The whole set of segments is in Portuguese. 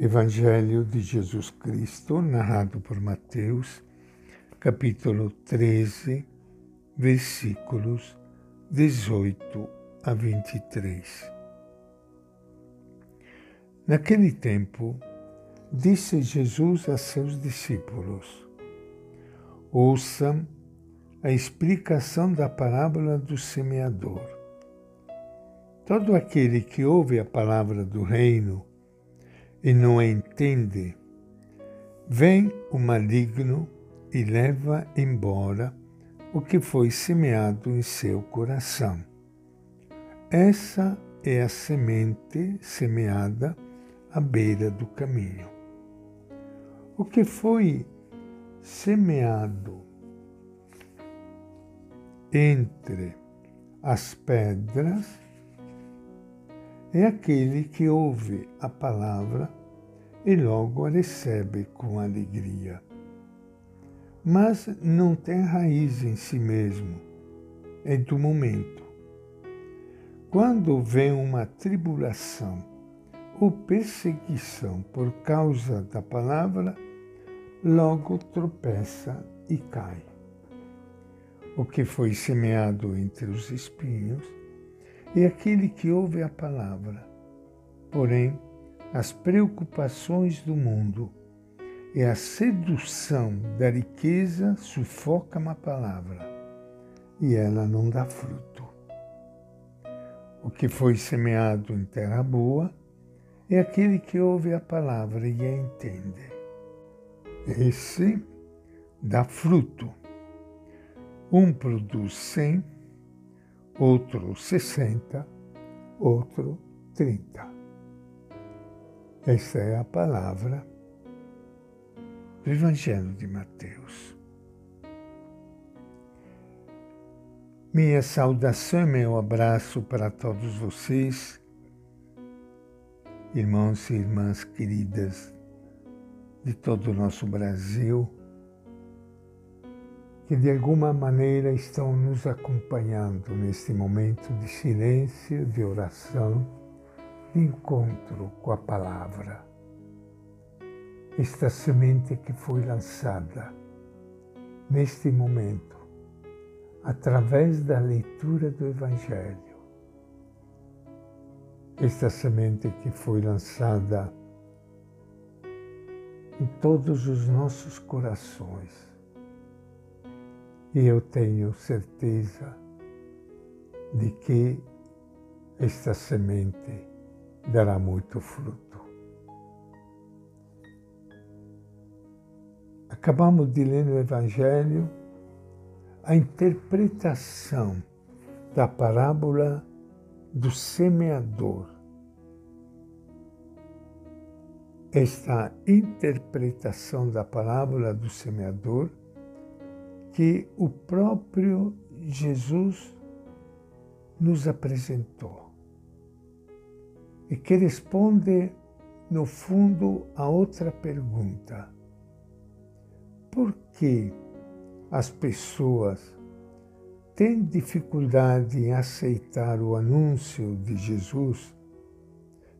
Evangelho de Jesus Cristo, narrado por Mateus, capítulo 13, versículos 18 a 23. Naquele tempo, disse Jesus a seus discípulos: Ouçam a explicação da parábola do semeador. Todo aquele que ouve a palavra do reino e não entende, vem o maligno e leva embora o que foi semeado em seu coração. Essa é a semente semeada à beira do caminho. O que foi semeado entre as pedras é aquele que ouve a palavra e logo a recebe com alegria. Mas não tem raiz em si mesmo, é do momento. Quando vem uma tribulação ou perseguição por causa da palavra, logo tropeça e cai. O que foi semeado entre os espinhos é aquele que ouve a palavra. Porém, as preocupações do mundo e a sedução da riqueza sufocam a palavra e ela não dá fruto. O que foi semeado em terra boa é aquele que ouve a palavra e a entende. Esse dá fruto. Um produz cem, outro sessenta, outro trinta. Esta é a palavra do Evangelho de Mateus. Minha saudação e meu abraço para todos vocês, irmãos e irmãs queridas de todo o nosso Brasil, que de alguma maneira estão nos acompanhando neste momento de silêncio, de oração, encontro com a palavra. Esta semente que foi lançada neste momento, através da leitura do Evangelho. Esta semente que foi lançada em todos os nossos corações e eu tenho certeza de que esta semente dará muito fruto. Acabamos de ler no Evangelho a interpretação da parábola do semeador. Esta interpretação da parábola do semeador que o próprio Jesus nos apresentou e que responde, no fundo, a outra pergunta: por que as pessoas têm dificuldade em aceitar o anúncio de Jesus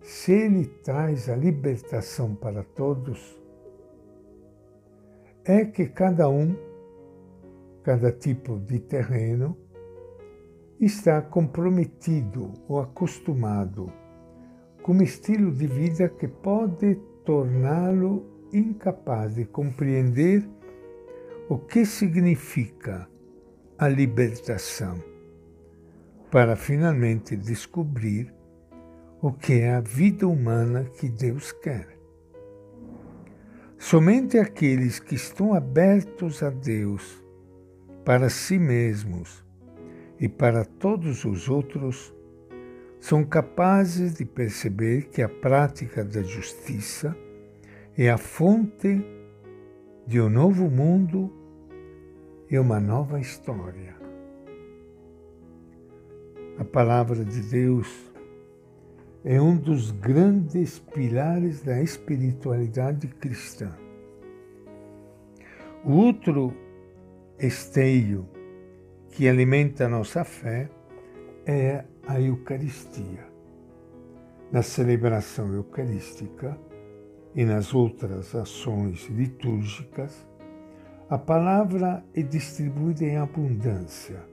se ele traz a libertação para todos? É que cada um cada tipo de terreno, está comprometido ou acostumado com um estilo de vida que pode torná-lo incapaz de compreender o que significa a libertação, para finalmente descobrir o que é a vida humana que Deus quer. Somente aqueles que estão abertos a Deus para si mesmos e para todos os outros, são capazes de perceber que a prática da justiça é a fonte de um novo mundo e uma nova história. A palavra de Deus é um dos grandes pilares da espiritualidade cristã. O outro esteio que alimenta a nossa fé é a Eucaristia. Na celebração eucarística, e nas outras ações litúrgicas, a palavra é distribuída em abundância.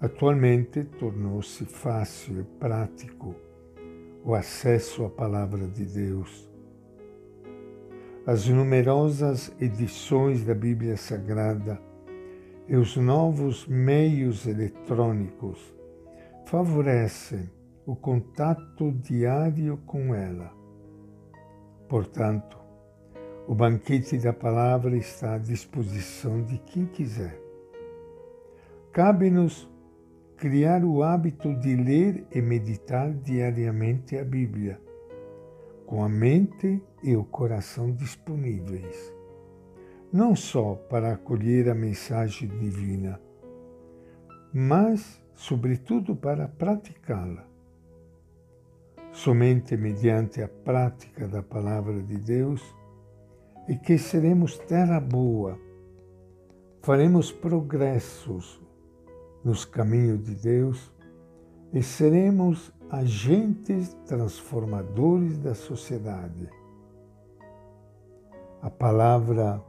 Atualmente tornou-se fácil e prático o acesso à palavra de Deus. As numerosas edições da Bíblia Sagrada e os novos meios eletrônicos favorecem o contato diário com ela. Portanto, o banquete da palavra está à disposição de quem quiser. Cabe-nos criar o hábito de ler e meditar diariamente a Bíblia, com a mente e o coração disponíveis, não só para acolher a mensagem divina, mas, sobretudo, para praticá-la. Somente mediante a prática da palavra de Deus é que seremos terra boa, faremos progressos nos caminhos de Deus e seremos agentes transformadores da sociedade. A palavra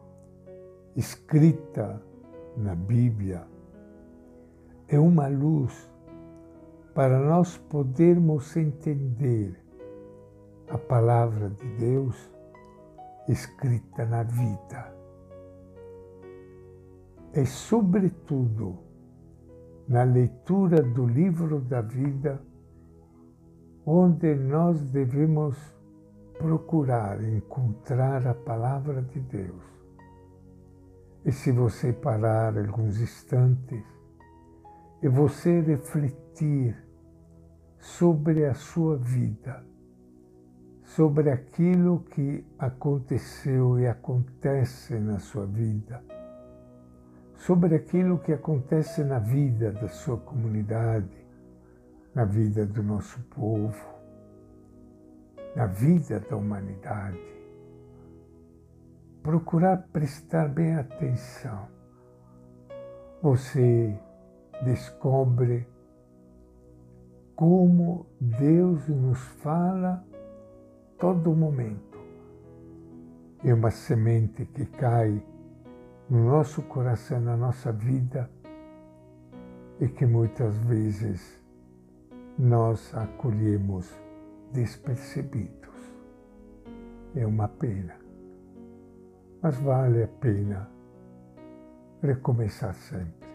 escrita na Bíblia é uma luz para nós podermos entender a palavra de Deus escrita na vida. É, sobretudo, na leitura do livro da vida, onde nós devemos procurar encontrar a palavra de Deus. E se você parar alguns instantes e você refletir sobre a sua vida, sobre aquilo que aconteceu e acontece na sua vida, sobre aquilo que acontece na vida da sua comunidade, na vida do nosso povo, na vida da humanidade. Procurar prestar bem atenção. Você descobre como Deus nos fala todo momento. É uma semente que cai no nosso coração, na nossa vida, e que muitas vezes nós acolhemos despercebidos. É uma pena, mas vale a pena recomeçar sempre.